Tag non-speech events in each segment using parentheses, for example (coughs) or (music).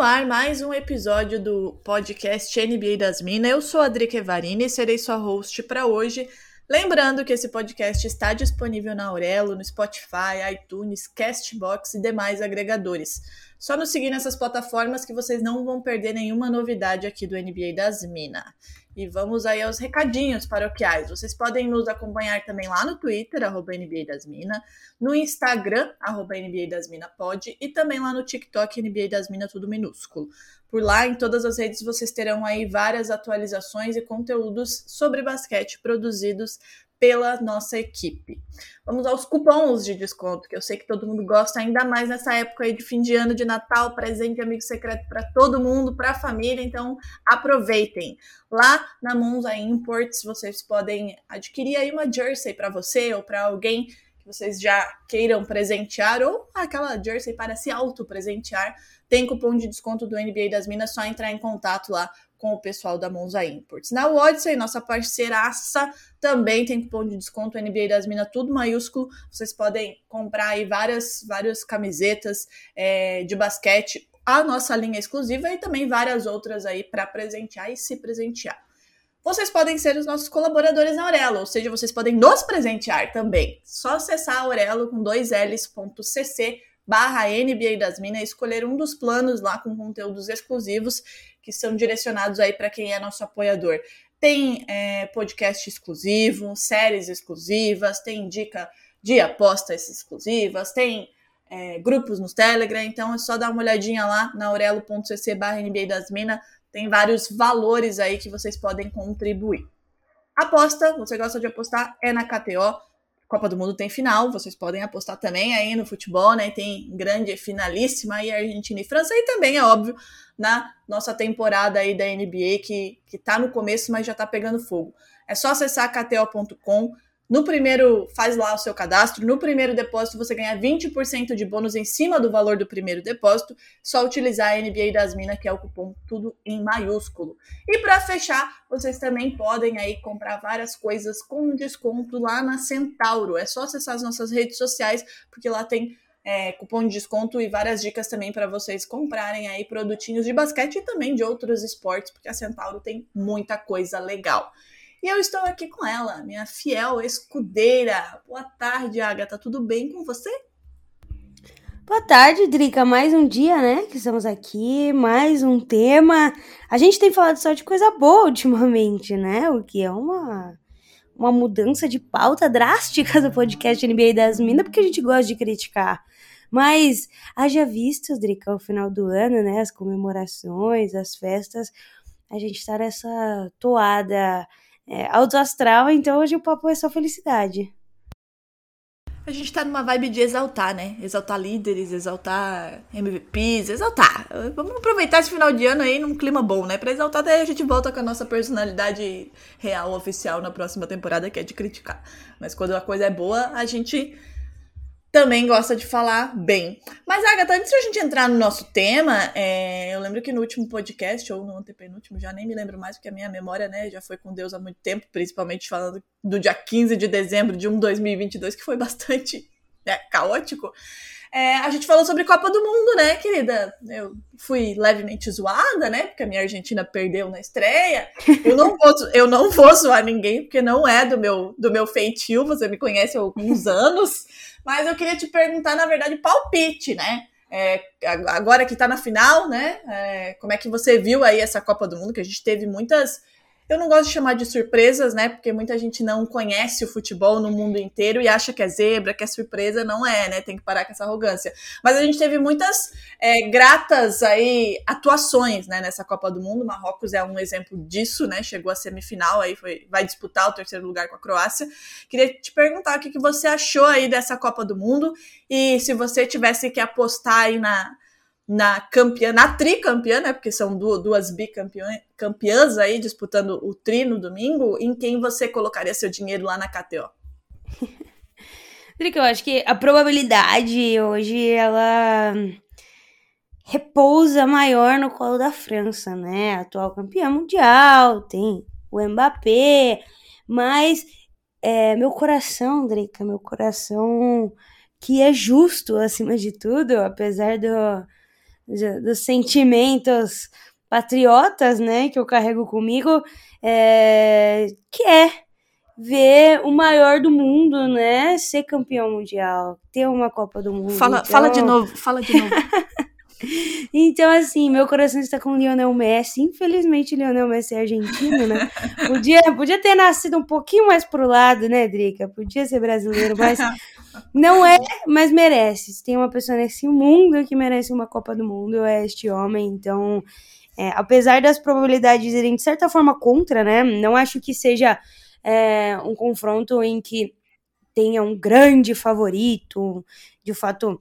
No ar mais um episódio do podcast NBA das Minas. Eu sou a Drica Evarini e serei sua host para hoje. Lembrando que esse podcast está disponível na Aurelo, no Spotify, iTunes, Castbox e demais agregadores. Só nos seguir nessas plataformas que vocês não vão perder nenhuma novidade aqui do NBA das Minas. E vamos aí aos recadinhos paroquiais. Vocês podem nos acompanhar também lá no Twitter, arroba NBA das Minas, no Instagram, arroba NBA das Minas e também lá no TikTok, NBA das Minas, tudo minúsculo. Por lá, em todas as redes, vocês terão aí várias atualizações e conteúdos sobre basquete produzidos pela nossa equipe. Vamos aos cupons de desconto, que eu sei que todo mundo gosta, ainda mais nessa época aí de fim de ano, de Natal, presente amigo secreto para todo mundo, para a família, então aproveitem. Lá na Monza Imports, vocês podem adquirir aí uma jersey para você ou para alguém que vocês já queiram presentear ou aquela jersey para se auto-presentear. Tem cupom de desconto do NBA das Minas, só entrar em contato lá com o pessoal da Monza Imports. Na Odyssey, nossa parceiraça, também tem cupom de desconto NBA das Minas, tudo maiúsculo. Vocês podem comprar aí várias, várias camisetas é, de basquete, a nossa linha exclusiva e também várias outras aí para presentear e se presentear. Vocês podem ser os nossos colaboradores na Aurelo, ou seja, vocês podem nos presentear também. Só acessar Aurelo com dois L's.cc barra NBA das Minas, escolher um dos planos lá com conteúdos exclusivos que são direcionados aí para quem é nosso apoiador. Tem é, podcast exclusivo, séries exclusivas, tem dica de apostas exclusivas, tem é, grupos no Telegram, então é só dar uma olhadinha lá na aurelo.cc barra NBA das Minas, tem vários valores aí que vocês podem contribuir. Aposta, você gosta de apostar, é na KTO, Copa do Mundo tem final, vocês podem apostar também aí no futebol, né? Tem grande finalíssima aí Argentina e França e também é óbvio na nossa temporada aí da NBA que que tá no começo, mas já tá pegando fogo. É só acessar kto.com. No primeiro, faz lá o seu cadastro. No primeiro depósito, você ganha 20% de bônus em cima do valor do primeiro depósito. Só utilizar a NBA das Minas, que é o cupom tudo em maiúsculo. E para fechar, vocês também podem aí comprar várias coisas com desconto lá na Centauro. É só acessar as nossas redes sociais, porque lá tem é, cupom de desconto e várias dicas também para vocês comprarem aí produtinhos de basquete e também de outros esportes, porque a Centauro tem muita coisa legal. E eu estou aqui com ela, minha fiel escudeira. Boa tarde, Agatha. Tudo bem com você? Boa tarde, Drica. Mais um dia, né? Que estamos aqui, mais um tema. A gente tem falado só de coisa boa ultimamente, né? O que é uma, uma mudança de pauta drástica do podcast NBA das Minas, porque a gente gosta de criticar. Mas haja visto, Drica, o final do ano, né? As comemorações, as festas. A gente tá nessa toada é, alto astral, então hoje o papo é só felicidade. A gente tá numa vibe de exaltar, né? Exaltar líderes, exaltar MVPs, exaltar. Vamos aproveitar esse final de ano aí num clima bom, né? Pra exaltar, daí a gente volta com a nossa personalidade real, oficial na próxima temporada, que é de criticar. Mas quando a coisa é boa, a gente também gosta de falar bem. Mas, Agatha, antes de a gente entrar no nosso tema, é, eu lembro que no último podcast, ou no antepenúltimo, já nem me lembro mais, porque a minha memória né, já foi com Deus há muito tempo, principalmente falando do dia 15 de dezembro de um 2022, que foi bastante né, caótico. É, a gente falou sobre Copa do Mundo, né, querida? Eu fui levemente zoada, né? Porque a minha Argentina perdeu na estreia. Eu não vou, eu não vou zoar ninguém, porque não é do meu, do meu feitio, você me conhece há alguns anos. Mas eu queria te perguntar, na verdade, palpite, né? É, agora que tá na final, né? É, como é que você viu aí essa Copa do Mundo? Que a gente teve muitas eu não gosto de chamar de surpresas, né? Porque muita gente não conhece o futebol no mundo inteiro e acha que é zebra, que é surpresa, não é, né? Tem que parar com essa arrogância. Mas a gente teve muitas é, gratas aí atuações, né? Nessa Copa do Mundo. Marrocos é um exemplo disso, né? Chegou à semifinal, aí foi, vai disputar o terceiro lugar com a Croácia. Queria te perguntar o que, que você achou aí dessa Copa do Mundo e se você tivesse que apostar aí na na campeã, na tricampeã, né? Porque são duas, bicampeãs aí disputando o tri no domingo. Em quem você colocaria seu dinheiro lá na KTO? (laughs) eu acho que a probabilidade hoje ela repousa maior no colo da França, né? Atual campeã mundial, tem o Mbappé, mas é, meu coração, Drica, meu coração que é justo acima de tudo, apesar do dos sentimentos patriotas, né, que eu carrego comigo, é, que é ver o maior do mundo, né, ser campeão mundial, ter uma Copa do Mundo. Fala, então... fala de novo, fala de novo. (laughs) então, assim, meu coração está com o Lionel Messi. Infelizmente, Lionel Messi é argentino, né? (laughs) Podia, podia ter nascido um pouquinho mais pro lado, né, Drica? Podia ser brasileiro, mas (laughs) não é, mas merece. Se tem uma pessoa nesse mundo que merece uma Copa do Mundo, é este homem. Então, é, apesar das probabilidades irem de certa forma contra, né? Não acho que seja é, um confronto em que tenha um grande favorito, de fato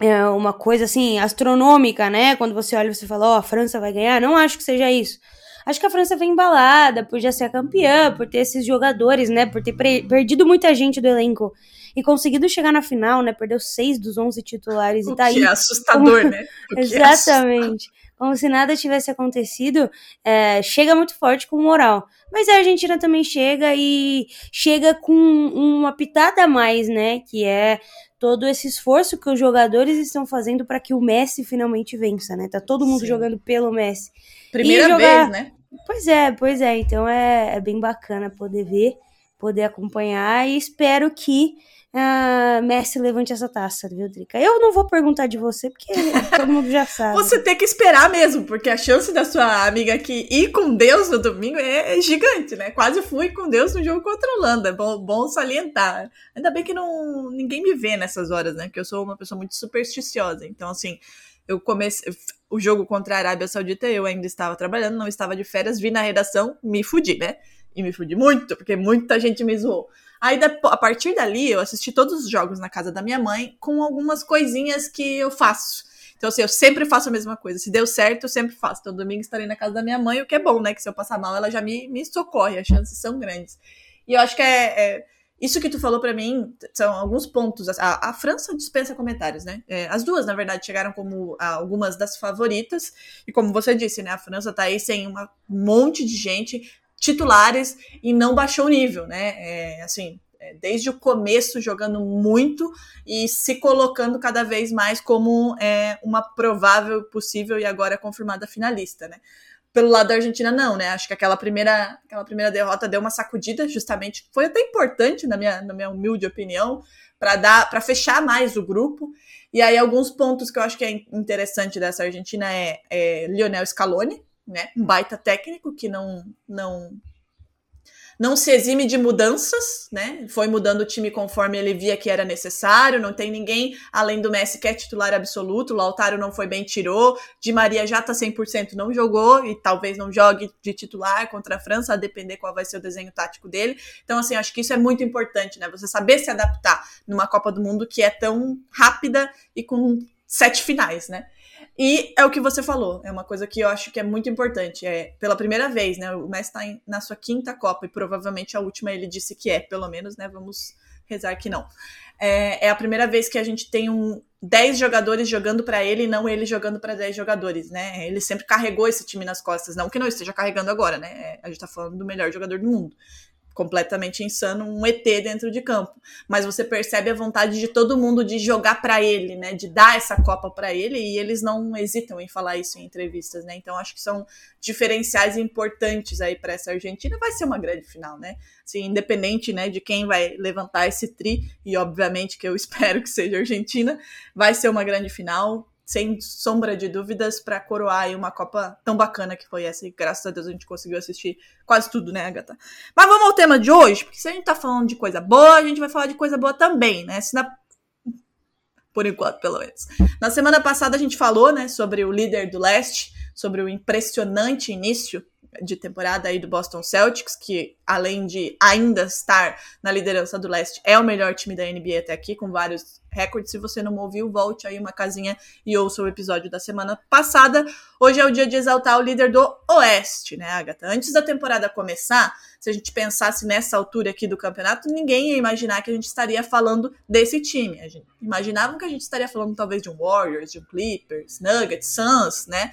é uma coisa assim astronômica, né? Quando você olha, você fala, ó, oh, a França vai ganhar. Não acho que seja isso. Acho que a França vem embalada por já ser a campeã, por ter esses jogadores, né? Por ter perdido muita gente do elenco e conseguido chegar na final, né? Perdeu seis dos onze titulares o e tá que aí. É assustador, como... né? (laughs) É Exatamente. É como se nada tivesse acontecido, é, chega muito forte com moral. Mas a Argentina também chega e chega com uma pitada a mais, né? Que é todo esse esforço que os jogadores estão fazendo para que o Messi finalmente vença, né? Tá todo mundo Sim. jogando pelo Messi. Primeira jogar... vez, né? Pois é, pois é. Então é, é bem bacana poder ver, poder acompanhar e espero que Messi levante essa taça, viu, Drica? Eu não vou perguntar de você, porque todo mundo já (laughs) sabe. Você tem que esperar mesmo, porque a chance da sua amiga aqui ir com Deus no domingo é, é gigante, né? Quase fui com Deus no jogo contra a Holanda. É bom, bom salientar. Ainda bem que não ninguém me vê nessas horas, né? Porque eu sou uma pessoa muito supersticiosa. Então, assim, eu comecei. O jogo contra a Arábia Saudita, eu ainda estava trabalhando, não estava de férias, vi na redação, me fudi, né? E me fudi muito, porque muita gente me zoou. Aí, a partir dali, eu assisti todos os jogos na casa da minha mãe com algumas coisinhas que eu faço. Então, assim, eu sempre faço a mesma coisa. Se deu certo, eu sempre faço. Então, domingo estarei na casa da minha mãe, o que é bom, né? Que se eu passar mal, ela já me, me socorre, as chances são grandes. E eu acho que é, é isso que tu falou para mim são alguns pontos. A, a França dispensa comentários, né? É, as duas, na verdade, chegaram como algumas das favoritas. E como você disse, né? A França tá aí sem um monte de gente titulares e não baixou o nível, né? É, assim, é, desde o começo jogando muito e se colocando cada vez mais como é, uma provável, possível e agora confirmada finalista, né? Pelo lado da Argentina, não, né? Acho que aquela primeira, aquela primeira derrota deu uma sacudida, justamente. Foi até importante, na minha, na minha humilde opinião, para dar para fechar mais o grupo. E aí, alguns pontos que eu acho que é interessante dessa Argentina é, é Lionel Scaloni, né? Um baita técnico que não não não se exime de mudanças, né? Foi mudando o time conforme ele via que era necessário. Não tem ninguém além do Messi que é titular absoluto. O Lautaro não foi bem, tirou. Di Maria já tá 100%, não jogou e talvez não jogue de titular contra a França, a depender qual vai ser o desenho tático dele. Então, assim, acho que isso é muito importante, né? Você saber se adaptar numa Copa do Mundo que é tão rápida e com sete finais, né? E é o que você falou, é uma coisa que eu acho que é muito importante. É pela primeira vez, né? O Messi está na sua quinta Copa e provavelmente a última ele disse que é, pelo menos, né? Vamos rezar que não. É, é a primeira vez que a gente tem um 10 jogadores jogando para ele e não ele jogando para 10 jogadores, né? Ele sempre carregou esse time nas costas, não que não esteja carregando agora, né? É, a gente tá falando do melhor jogador do mundo completamente insano, um ET dentro de campo. Mas você percebe a vontade de todo mundo de jogar para ele, né? De dar essa Copa para ele e eles não hesitam em falar isso em entrevistas, né? Então acho que são diferenciais importantes aí para essa Argentina. Vai ser uma grande final, né? Assim, independente, né, de quem vai levantar esse tri e obviamente que eu (laughs) espero que seja a Argentina, vai ser uma grande final sem sombra de dúvidas, para coroar uma Copa tão bacana que foi essa. E graças a Deus a gente conseguiu assistir quase tudo, né, Agatha? Mas vamos ao tema de hoje, porque se a gente tá falando de coisa boa, a gente vai falar de coisa boa também, né? Se na... Por enquanto, pelo menos. Na semana passada a gente falou, né, sobre o líder do leste, sobre o impressionante início de temporada aí do Boston Celtics, que além de ainda estar na liderança do leste, é o melhor time da NBA até aqui, com vários recordes. Se você não ouviu, volte aí uma casinha e ouça o episódio da semana passada. Hoje é o dia de exaltar o líder do Oeste, né, Agatha? Antes da temporada começar, se a gente pensasse nessa altura aqui do campeonato, ninguém ia imaginar que a gente estaria falando desse time. A gente imaginava que a gente estaria falando talvez de um Warriors, de um Clippers, Nuggets, Suns, né?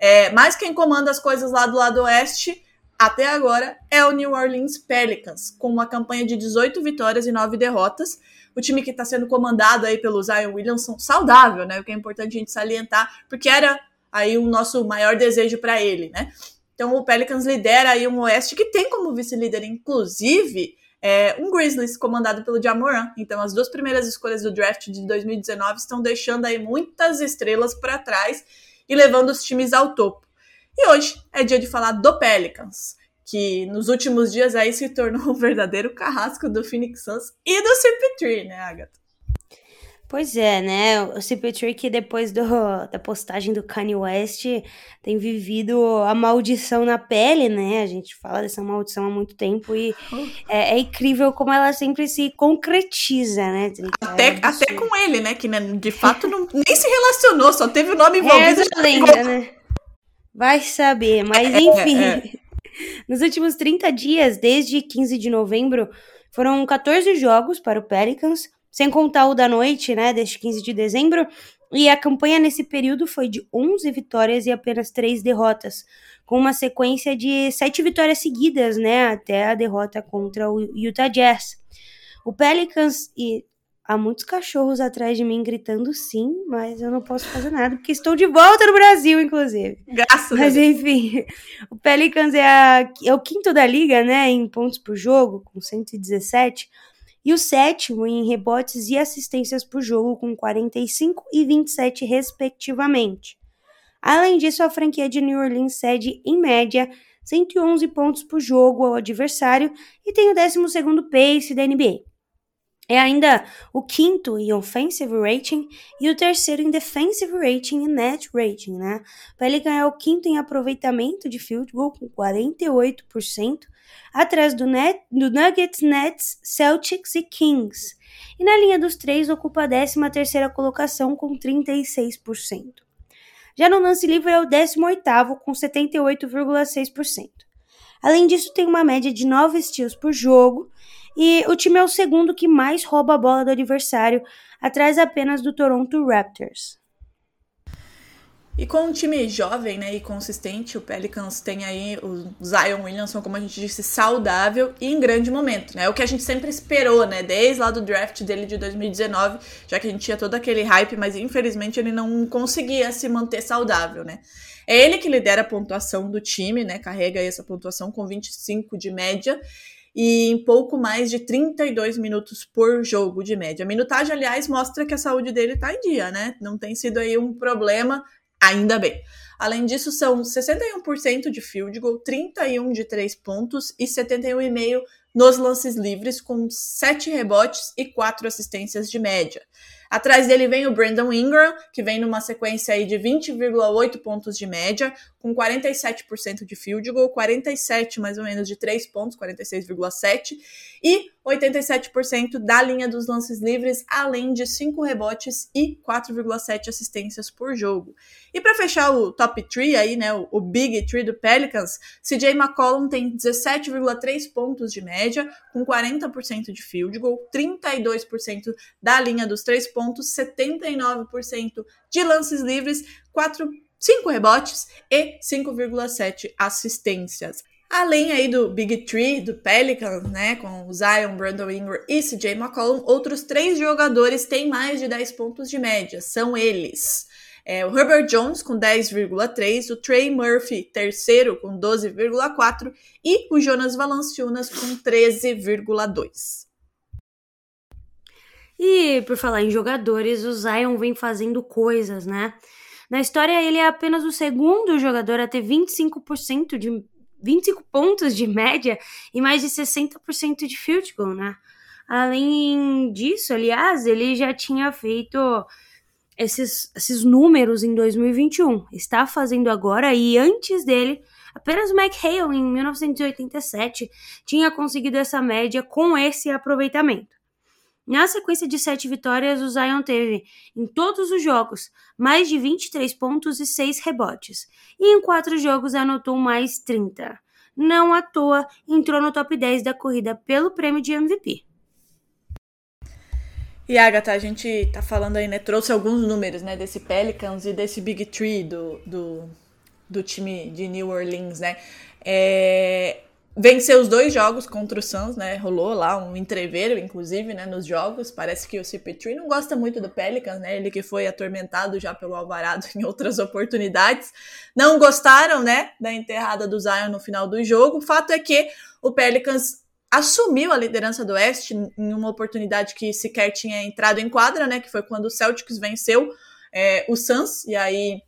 É, mas quem comanda as coisas lá do lado oeste até agora é o New Orleans Pelicans, com uma campanha de 18 vitórias e 9 derrotas. O time que está sendo comandado aí pelo Zion Williamson, saudável, né? O que é importante a gente salientar, porque era aí o nosso maior desejo para ele, né? Então o Pelicans lidera aí um Oeste que tem como vice-líder, inclusive, é, um Grizzlies comandado pelo Jamoran. Então as duas primeiras escolhas do draft de 2019 estão deixando aí muitas estrelas para trás e levando os times ao topo. E hoje é dia de falar do Pelicans, que nos últimos dias aí se tornou um (laughs) verdadeiro carrasco do Phoenix Suns e do CP3, né, Agatha? Pois é, né? O CP3 que depois do, da postagem do Kanye West tem vivido a maldição na pele, né? A gente fala dessa maldição há muito tempo e é, é incrível como ela sempre se concretiza, né? Até, é até com ele, né? Que né, de fato não, nem se relacionou, só teve o nome envolvido. É lenda, né? Vai saber, mas é, enfim. É. (laughs) Nos últimos 30 dias, desde 15 de novembro, foram 14 jogos para o Pelicans sem contar o da noite, né, deste 15 de dezembro. E a campanha nesse período foi de 11 vitórias e apenas 3 derrotas, com uma sequência de 7 vitórias seguidas, né, até a derrota contra o Utah Jazz. O Pelicans e há muitos cachorros atrás de mim gritando sim, mas eu não posso fazer nada porque estou de volta no Brasil, inclusive. Graças Mas enfim, o Pelicans é, a, é o quinto da liga, né, em pontos por jogo, com 117 e o sétimo em rebotes e assistências por jogo, com 45 e 27, respectivamente. Além disso, a franquia de New Orleans cede, em média, 111 pontos por jogo ao adversário e tem o 12 pace da NBA. É ainda o quinto em offensive rating e o terceiro em defensive rating e net rating, né? Pelican é o quinto em aproveitamento de field goal com 48%, atrás do, net, do Nuggets, Nets, Celtics e Kings. E na linha dos três ocupa a 13 terceira colocação com 36%. Já no lance livre é o 18º com 78,6%. Além disso, tem uma média de 9 steals por jogo e o time é o segundo que mais rouba a bola do adversário, atrás apenas do Toronto Raptors. E com um time jovem né, e consistente, o Pelicans tem aí o Zion Williamson, como a gente disse, saudável e em grande momento. Né? É o que a gente sempre esperou, né? Desde lá do draft dele de 2019, já que a gente tinha todo aquele hype, mas infelizmente ele não conseguia se manter saudável, né? É ele que lidera a pontuação do time, né? Carrega essa pontuação com 25 de média e em pouco mais de 32 minutos por jogo de média. A minutagem, aliás, mostra que a saúde dele está em dia, né? Não tem sido aí um problema, ainda bem. Além disso, são 61% de field goal, 31 de 3 pontos e 71,5 nos lances livres, com 7 rebotes e 4 assistências de média. Atrás dele vem o Brandon Ingram, que vem numa sequência aí de 20,8 pontos de média, com 47% de field goal, 47 mais ou menos de 3 pontos, 46,7 e 87% da linha dos lances livres, além de 5 rebotes e 4,7 assistências por jogo. E para fechar o top 3 aí, né, o, Big 3 do Pelicans, CJ McCollum tem 17,3 pontos de média, com 40% de field goal, 32% da linha dos 3 pontos, 79% de lances livres, 4 5 rebotes e 5,7 assistências. Além aí do Big Tree, do Pelicans, né, com Zion, Brandon Ingram e CJ McCollum, outros três jogadores têm mais de 10 pontos de média. São eles. É, o Herbert Jones com 10,3, o Trey Murphy, terceiro, com 12,4 e o Jonas Valanciunas com 13,2. E por falar em jogadores, o Zion vem fazendo coisas, né? Na história, ele é apenas o segundo jogador a ter 25% de 25 pontos de média e mais de 60% de field goal, né? Além disso, aliás, ele já tinha feito esses, esses números em 2021. Está fazendo agora e antes dele, apenas o McHale em 1987 tinha conseguido essa média com esse aproveitamento. Na sequência de sete vitórias, o Zion teve, em todos os jogos, mais de 23 pontos e 6 rebotes, e em quatro jogos anotou mais 30. Não à toa, entrou no top 10 da corrida pelo prêmio de MVP. E Agatha, a gente tá falando aí, né? Trouxe alguns números, né? Desse Pelicans e desse Big Tree do, do, do time de New Orleans, né? É, venceu os dois jogos contra o Suns, né? Rolou lá um entreveiro, inclusive, né? Nos jogos. Parece que o CP3 não gosta muito do Pelicans, né? Ele que foi atormentado já pelo Alvarado (laughs) em outras oportunidades. Não gostaram, né? Da enterrada do Zion no final do jogo. O fato é que o Pelicans assumiu a liderança do Oeste em uma oportunidade que sequer tinha entrado em quadra, né? Que foi quando o Celtics venceu é, o Suns, e aí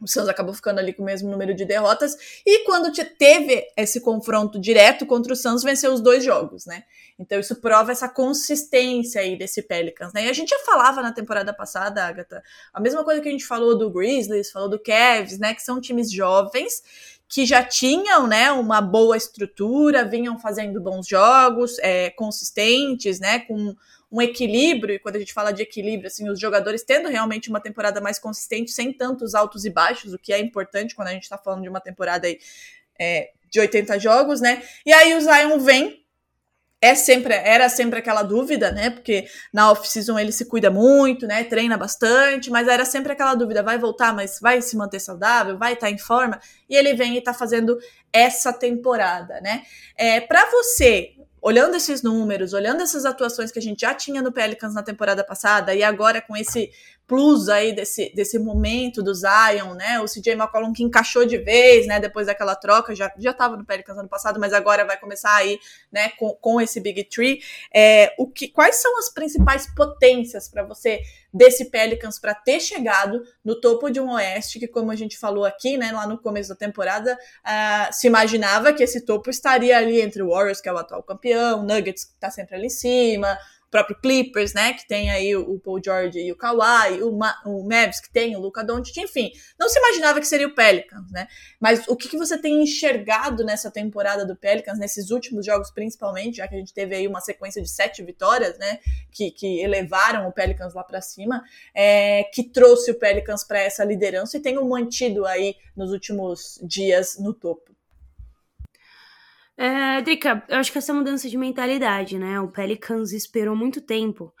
o Suns acabou ficando ali com o mesmo número de derrotas. E quando teve esse confronto direto contra o Suns, venceu os dois jogos, né? Então isso prova essa consistência aí desse Pelicans, né? E a gente já falava na temporada passada, Agatha, a mesma coisa que a gente falou do Grizzlies, falou do Cavs, né? Que são times jovens que já tinham né, uma boa estrutura, vinham fazendo bons jogos, é, consistentes, né, com um equilíbrio, e quando a gente fala de equilíbrio, assim, os jogadores tendo realmente uma temporada mais consistente, sem tantos altos e baixos, o que é importante quando a gente está falando de uma temporada aí, é, de 80 jogos, né? E aí o Zion vem é sempre, era sempre aquela dúvida, né? Porque na off-season ele se cuida muito, né? Treina bastante, mas era sempre aquela dúvida: vai voltar, mas vai se manter saudável, vai estar tá em forma? E ele vem e está fazendo essa temporada, né? É, para você, olhando esses números, olhando essas atuações que a gente já tinha no Pelicans na temporada passada e agora com esse plus aí desse, desse momento do Zion, né? O CJ McCollum que encaixou de vez, né? Depois daquela troca, já, já tava no Pelicans ano passado, mas agora vai começar aí, né? Com, com esse Big Tree. É, o que, quais são as principais potências para você desse Pelicans para ter chegado no topo de um Oeste que, como a gente falou aqui, né? Lá no começo da temporada, uh, se imaginava que esse topo estaria ali entre o Warriors, que é o atual campeão, Nuggets, que tá sempre ali em cima, próprio Clippers, né, que tem aí o, Paul George e o Kawhi, o, Ma, o Mavs que tem o Luca Doncic, enfim, não se imaginava que seria o Pelicans, né? Mas o que, que você tem enxergado nessa temporada do Pelicans, nesses últimos jogos principalmente, já que a gente teve aí uma sequência de sete vitórias, né, que, que elevaram o Pelicans lá para cima, é, que trouxe o Pelicans para essa liderança e tem o mantido aí nos últimos dias no topo. É, Drica, eu acho que essa mudança de mentalidade, né? O Pelicans esperou muito tempo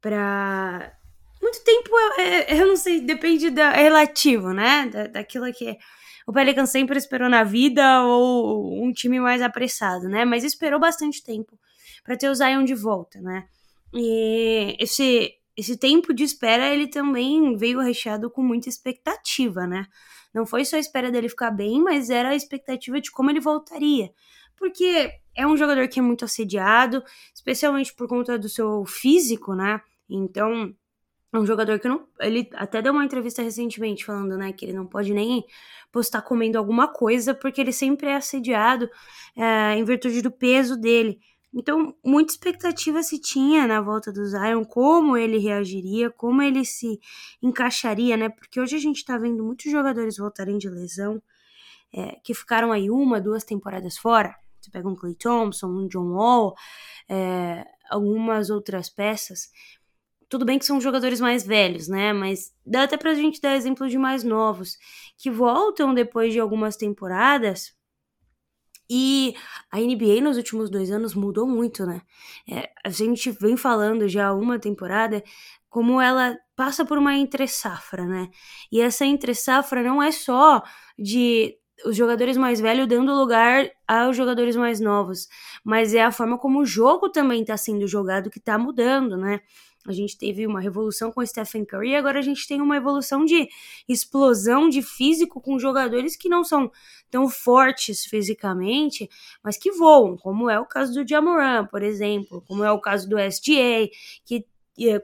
pra. Muito tempo, eu, eu não sei, depende da. É relativo, né? Da, daquilo que o Pelicans sempre esperou na vida ou um time mais apressado, né? Mas esperou bastante tempo para ter o Zion de volta, né? E esse, esse tempo de espera, ele também veio recheado com muita expectativa, né? Não foi só a espera dele ficar bem, mas era a expectativa de como ele voltaria porque é um jogador que é muito assediado, especialmente por conta do seu físico, né? Então, é um jogador que não. Ele até deu uma entrevista recentemente falando, né, que ele não pode nem postar comendo alguma coisa, porque ele sempre é assediado é, em virtude do peso dele. Então, muita expectativa se tinha na volta do Zion, como ele reagiria, como ele se encaixaria, né? Porque hoje a gente tá vendo muitos jogadores voltarem de lesão, é, que ficaram aí uma, duas temporadas fora. Você pega um Clay Thompson, um John Wall, é, algumas outras peças. Tudo bem que são jogadores mais velhos, né? Mas dá até pra gente dar exemplo de mais novos, que voltam depois de algumas temporadas. E a NBA nos últimos dois anos mudou muito, né? É, a gente vem falando já uma temporada como ela passa por uma entre-safra, né? E essa entre-safra não é só de os jogadores mais velhos dando lugar aos jogadores mais novos, mas é a forma como o jogo também está sendo jogado que está mudando, né? A gente teve uma revolução com o Stephen Curry agora a gente tem uma evolução de explosão de físico com jogadores que não são tão fortes fisicamente, mas que voam, como é o caso do Jamoran, por exemplo, como é o caso do SGA, que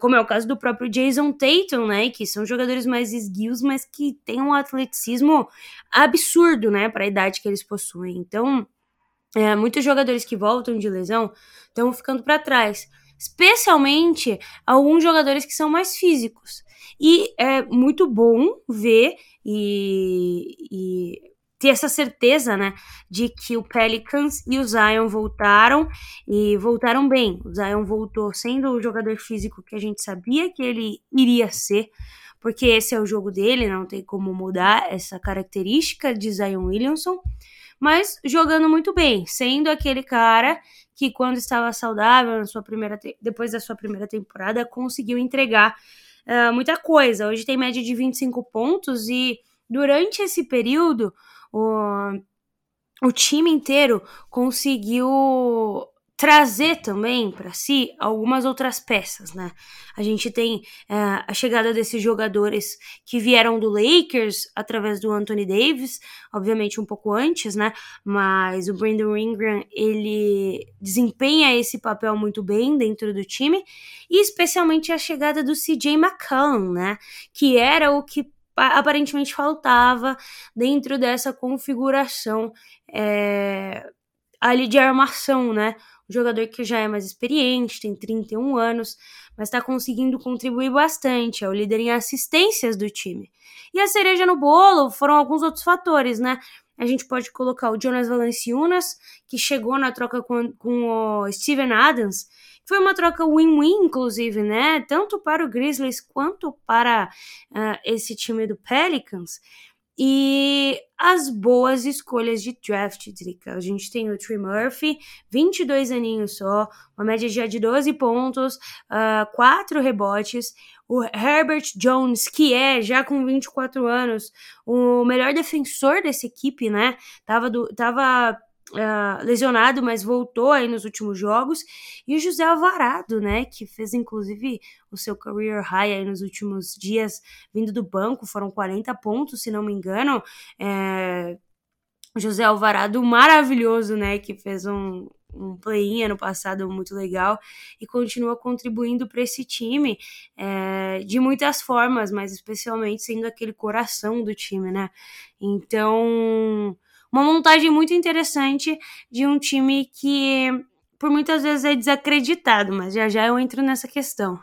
como é o caso do próprio Jason Tatum, né, que são jogadores mais esguios, mas que têm um atleticismo absurdo, né, para a idade que eles possuem. Então, é, muitos jogadores que voltam de lesão estão ficando para trás, especialmente alguns jogadores que são mais físicos. E é muito bom ver e, e ter essa certeza, né, de que o Pelicans e o Zion voltaram e voltaram bem. O Zion voltou sendo o jogador físico que a gente sabia que ele iria ser, porque esse é o jogo dele, não tem como mudar essa característica de Zion Williamson, mas jogando muito bem, sendo aquele cara que quando estava saudável na sua primeira depois da sua primeira temporada conseguiu entregar uh, muita coisa. Hoje tem média de 25 pontos e durante esse período o, o time inteiro conseguiu trazer também para si algumas outras peças, né? A gente tem uh, a chegada desses jogadores que vieram do Lakers através do Anthony Davis, obviamente um pouco antes, né? Mas o Brandon Ingram ele desempenha esse papel muito bem dentro do time e especialmente a chegada do CJ McCollum, né? Que era o que aparentemente faltava dentro dessa configuração é, ali de armação, né? Um jogador que já é mais experiente, tem 31 anos, mas está conseguindo contribuir bastante, é o líder em assistências do time. E a cereja no bolo foram alguns outros fatores, né? A gente pode colocar o Jonas Valanciunas, que chegou na troca com, com o Steven Adams, foi uma troca win-win, inclusive, né? Tanto para o Grizzlies quanto para uh, esse time do Pelicans. E as boas escolhas de draft, Drica. A gente tem o Trey Murphy, 22 aninhos só, uma média já de 12 pontos, uh, ah, 4 rebotes. O Herbert Jones, que é, já com 24 anos, o melhor defensor dessa equipe, né? Tava, do, tava Uh, lesionado, mas voltou aí nos últimos jogos. E o José Alvarado, né, que fez inclusive o seu career high aí nos últimos dias, vindo do banco, foram 40 pontos, se não me engano. É... José Alvarado maravilhoso, né, que fez um, um play-in ano passado muito legal e continua contribuindo para esse time é, de muitas formas, mas especialmente sendo aquele coração do time, né? Então uma montagem muito interessante de um time que por muitas vezes é desacreditado, mas já já eu entro nessa questão.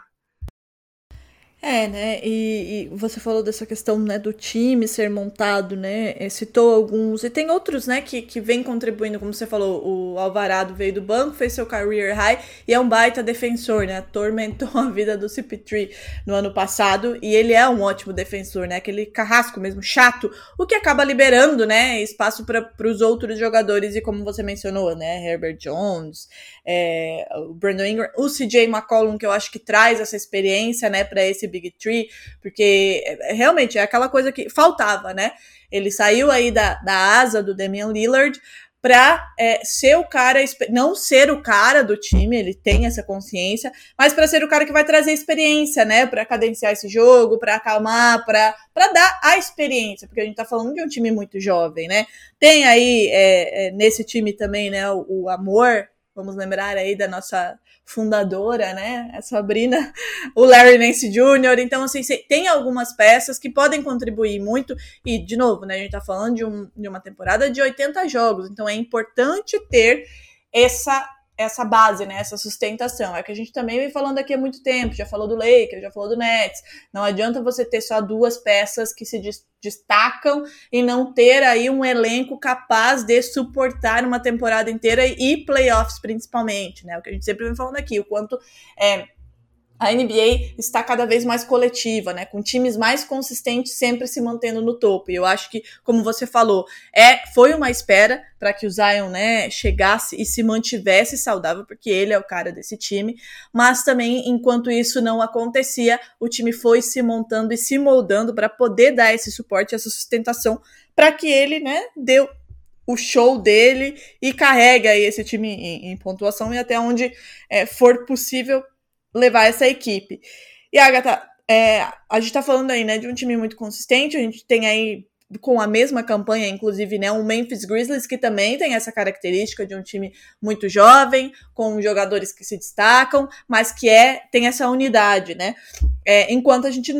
É, né? E, e, você falou dessa questão né, do time ser montado, né? É, citou alguns. E tem outros, né, que, que vem contribuindo, como você falou, o Alvarado veio do banco, fez seu career high e é um baita defensor, né? Atormentou (laughs) a vida do CP3 no ano passado. E ele é um ótimo defensor, né? Aquele carrasco mesmo, chato, o que acaba liberando, né? Espaço para os outros jogadores. E como você mencionou, né? Herbert Jones, é, o Brandon Ingram, o CJ McCollum, que eu acho que traz essa experiência, né, para esse Big Tree, porque é, realmente é aquela coisa que faltava, né? Ele saiu aí da, da asa do Damian Lillard para é, ser o cara, não ser o cara do time, ele tem essa consciência, mas para ser o cara que vai trazer experiência, né, para cadenciar esse jogo, para acalmar, para dar a experiência, porque a gente tá falando de um time muito jovem, né? Tem aí é, é, nesse time também, né, o, o amor, vamos lembrar aí da nossa fundadora, né, a Sabrina, o Larry Nance Jr. Então, assim, tem algumas peças que podem contribuir muito. E, de novo, né, a gente tá falando de, um, de uma temporada de 80 jogos. Então, é importante ter essa essa base, né, essa sustentação. É que a gente também vem falando aqui há muito tempo, já falou do Lakers, já falou do Nets. Não adianta você ter só duas peças que se destacam e não ter aí um elenco capaz de suportar uma temporada inteira e playoffs principalmente, né? O que a gente sempre vem falando aqui, o quanto é a NBA está cada vez mais coletiva, né? Com times mais consistentes sempre se mantendo no topo. E eu acho que, como você falou, é foi uma espera para que o Zion, né, chegasse e se mantivesse saudável, porque ele é o cara desse time. Mas também, enquanto isso não acontecia, o time foi se montando e se moldando para poder dar esse suporte, essa sustentação, para que ele, né, deu o show dele e carregue aí esse time em, em pontuação e até onde é, for possível levar essa equipe. E Agatha, é, a gente tá falando aí, né, de um time muito consistente, a gente tem aí com a mesma campanha, inclusive, né? Um Memphis Grizzlies que também tem essa característica de um time muito jovem, com jogadores que se destacam, mas que é tem essa unidade, né? É, enquanto a gente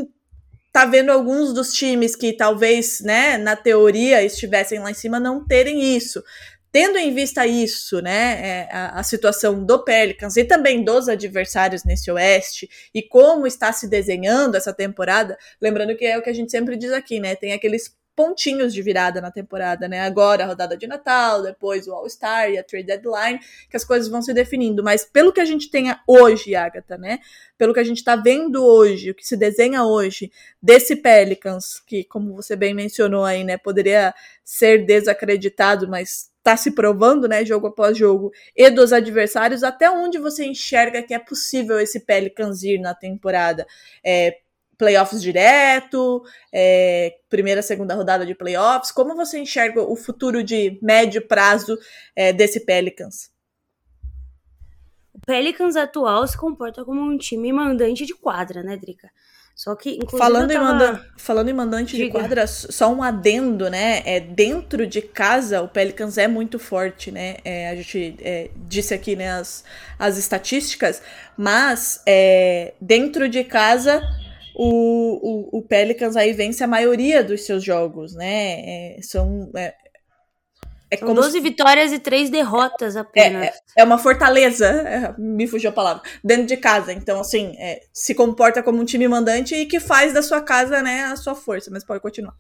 tá vendo alguns dos times que talvez, né, na teoria estivessem lá em cima não terem isso. Tendo em vista isso, né, é, a, a, situação do Pelicans e também dos adversários nesse oeste e como está se desenhando essa temporada, lembrando que é o que a gente sempre diz aqui, né, tem aqueles pontinhos de virada na temporada, né? Agora a rodada de Natal, depois o All-Star e a trade deadline, que as coisas vão se definindo. Mas pelo que a gente tenha hoje, Agatha, né? Pelo que a gente está vendo hoje, o que se desenha hoje desse Pelicans, que, como você bem mencionou aí, né? Poderia ser desacreditado, mas está se provando, né, jogo após jogo, e dos adversários, até onde você enxerga que é possível esse Pelicans ir na temporada? É, playoffs direto, é, primeira, segunda rodada de playoffs. Como você enxerga o futuro de médio prazo é, desse Pelicans? O Pelicans atual se comporta como um time mandante de quadra, né, Drica? Só que, inclusive. Falando, tava... em, manda... Falando em mandante Diga. de quadra, só um adendo, né? É, dentro de casa, o Pelicans é muito forte, né? É, a gente é, disse aqui né, as, as estatísticas, mas é, dentro de casa o, o, o, Pelicans aí vence a maioria dos seus jogos, né? É, são. É, é são 12 se... vitórias e 3 derrotas apenas. É, é, é uma fortaleza, (laughs) me fugiu a palavra, dentro de casa. Então, assim, é, se comporta como um time mandante e que faz da sua casa, né, a sua força. Mas pode continuar.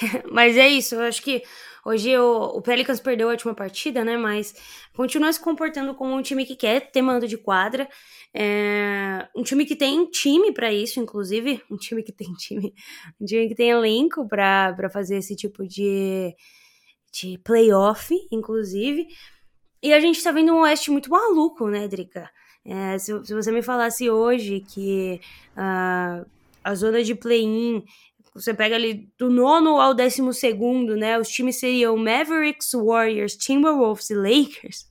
(laughs) Mas é isso, eu acho que hoje o, o, Pelicans perdeu a última partida, né? Mas continua se comportando como um time que quer ter mando de quadra. É, um time que tem time para isso, inclusive. (laughs) Um time que tem time. Um time que tem elenco para fazer esse tipo de, de playoff, inclusive. E a gente tá vendo um Oeste muito maluco, né, Drica? É, se, se, você me falasse hoje que uh, a zona de play-in você pega ali do nono ao décimo segundo, né? Os times seriam Mavericks, Warriors, Timberwolves e Lakers.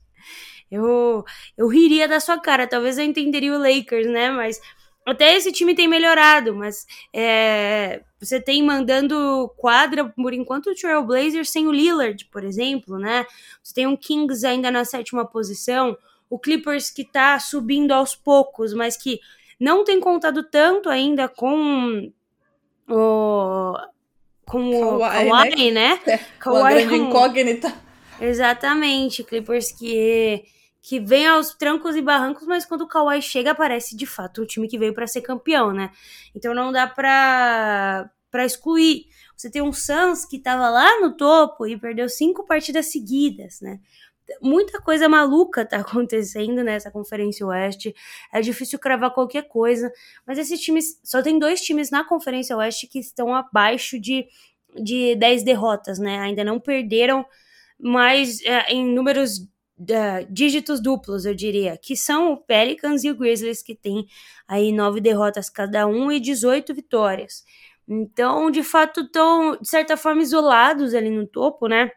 Eu, eu riria da sua cara, talvez eu entenderia o Lakers, né? Mas até esse time tem melhorado, mas é, você tem mandando quadra, por enquanto, o Trailblazers sem o Lillard, por exemplo, né? Você tem um Kings ainda na sétima posição, o Clippers que tá subindo aos poucos, mas que não tem contado tanto ainda com o com o Kawhi, né? né? (laughs) É, Kawhi grande incógnita. Exatamente, Clippers que que vem aos trancos e barrancos, mas quando o Kawhi chega aparece de fato o time que veio para ser campeão, né? Então não dá para para excluir. Você tem um Suns que tava lá no topo e perdeu cinco partidas seguidas, né? Muita coisa maluca tá (laughs) acontecendo nessa Conferência Oeste. É difícil cravar qualquer coisa, mas esses times. Só tem dois times na Conferência Oeste que estão abaixo de, de 10 derrotas, né? Ainda não perderam, mas é, em números. Uh, dígitos duplos, eu diria, que são o Pelicans e o Grizzlies, que tem aí nove derrotas cada um e 18 vitórias. Então, de fato, estão, de certa forma, isolados ali no topo, né?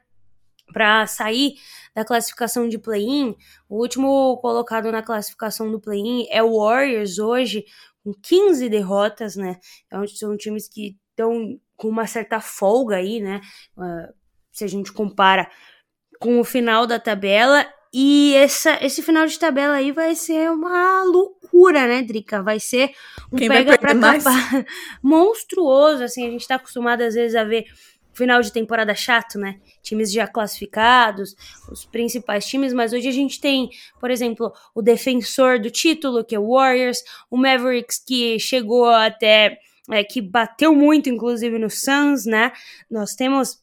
Para sair da classificação de play-in. O último colocado na classificação do play-in é o Warriors hoje, com 15 derrotas, né? Então são times que estão com uma certa folga aí, né? Uh, se a gente compara com o final da tabela. E essa, esse final de tabela aí vai ser uma loucura, né, Drica? Vai ser um Quem pega pra capar (laughs) monstruoso, assim, a gente tá acostumado às vezes a ver final de temporada chato, né? Times já classificados, os principais times, mas hoje a gente tem, por exemplo, o defensor do título, que é o Warriors, o Mavericks, que chegou até. É, que bateu muito, inclusive, no Suns, né? Nós temos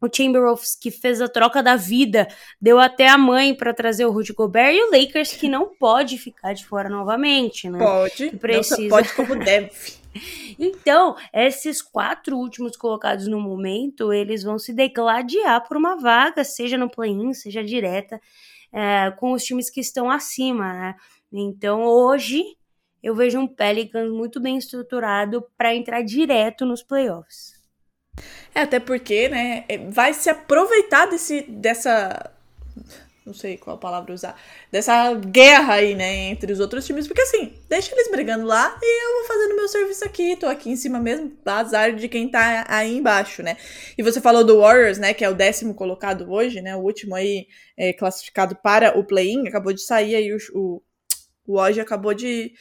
o Chamberwolves que fez a troca da vida, deu até a mãe para trazer o Rudy Gobert e o Lakers que não pode ficar de fora novamente, né? Pode, precisa. Não pode como (laughs) deve. Então, esses quatro últimos colocados no momento, eles vão se degladiar por uma vaga, seja no play-in, seja direta, é, com os times que estão acima, né? Então, hoje, eu vejo um Pelicans muito bem estruturado para entrar direto nos playoffs. É, até porque, né, é, vai se aproveitar desse, dessa não sei qual palavra usar, dessa guerra aí, né, entre os outros times, porque assim, deixa eles brigando lá e eu vou fazendo meu serviço aqui, tô aqui em cima mesmo, azar de quem tá aí embaixo, né. E você falou do Warriors, né, que é o décimo colocado hoje, né, o último aí é, classificado para o play-in, acabou de sair aí o, o, o acabou de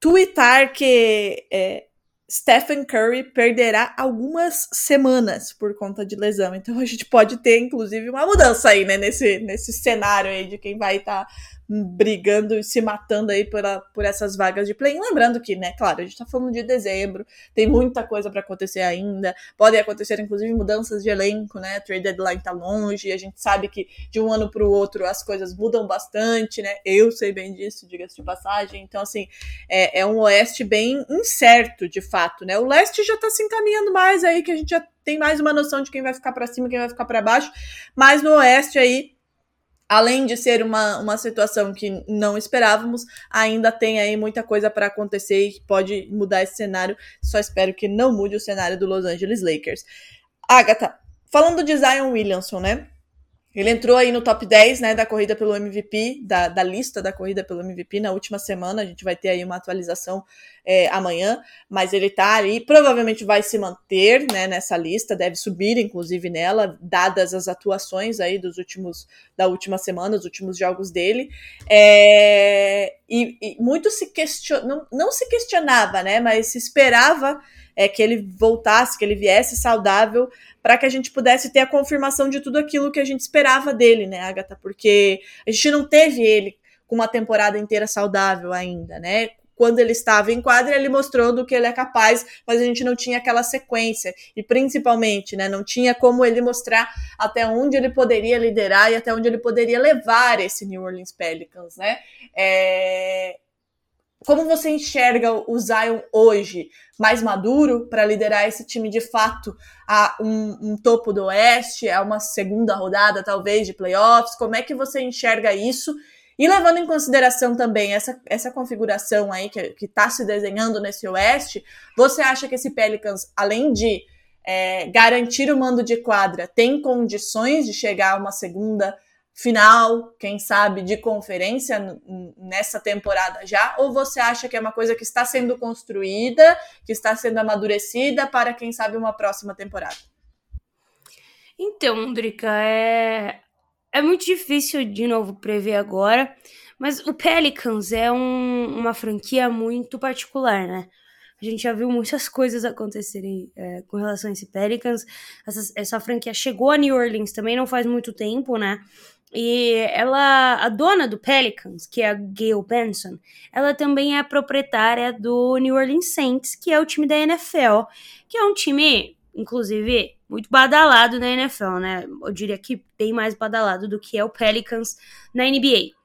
twittar que é, Stephen Curry perderá algumas semanas por conta de lesão. Então a gente pode ter, inclusive, uma mudança aí, né, nesse, nesse cenário aí de quem vai estar tá brigando e se matando aí por, a, por essas vagas de play. Lembrando que, né, claro, a gente tá falando de dezembro, tem muita coisa para acontecer ainda, podem acontecer inclusive mudanças de elenco, né? Trade deadline tá longe, a gente sabe que de um ano para o outro as coisas mudam bastante, né? Eu sei bem disso, diga-se de passagem. Então, assim, é, é um oeste bem incerto, de fato, né? O leste já tá se encaminhando mais aí, que a gente já tem mais uma noção de quem vai ficar para cima, quem vai ficar para baixo, mas no oeste aí além de ser uma, uma situação que não esperávamos, ainda tem aí muita coisa para acontecer e pode mudar esse cenário. Só espero que não mude o cenário do Los Angeles Lakers. Agatha, falando de Zion Williamson, né? Ele entrou aí no top 10, né, da corrida pelo MVP, da, da lista da corrida pelo MVP na última semana. A gente vai ter aí uma atualização é, amanhã, mas ele tá ali, provavelmente vai se manter, né, nessa lista, deve subir, inclusive, nela, dadas as atuações aí dos últimos, da última semana, os últimos jogos dele. É, e, e, muito se questionava, não, não se questionava, né, mas se esperava é, que ele voltasse, que ele viesse saudável para que a gente pudesse ter a confirmação de tudo aquilo que a gente esperava dele, né, Agatha? Porque a gente não teve ele com uma temporada inteira saudável ainda, né? Quando ele estava em quadra, ele mostrou do que ele é capaz, mas a gente não tinha aquela sequência. E principalmente, né, não tinha como ele mostrar até onde ele poderia liderar e até onde ele poderia levar esse New Orleans Pelicans, né? É, como você enxerga o Zion hoje, mais maduro para liderar esse time de fato a um, um, topo do Oeste, a uma segunda rodada talvez de playoffs? Como é que você enxerga isso? E levando em consideração também essa, essa configuração aí que está se desenhando nesse Oeste, você acha que esse Pelicans, além de é, garantir o mando de quadra, tem condições de chegar a uma segunda final, quem sabe, de conferência nessa temporada já? Ou você acha que é uma coisa que está sendo construída, que está sendo amadurecida para, quem sabe, uma próxima temporada? Então, Drica, é, é muito difícil de novo prever agora, mas o Pelicans é um, uma franquia muito particular, né? A gente já viu muitas coisas acontecerem é, com relação a esse Pelicans. Essa, essa franquia chegou a New Orleans também não faz muito tempo, né? E ela, a dona do Pelicans, que é a Gail Benson, ela também é proprietária do New Orleans Saints, que é o time da NFL, que é um time, inclusive, muito badalado na NFL, né? Eu diria que bem mais badalado do que é o Pelicans na NBA.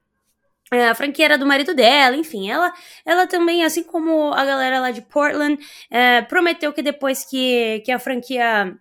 É, a franquia era do marido dela, enfim, ela, ela também, assim como a galera lá de Portland, é, prometeu que depois que, que a franquia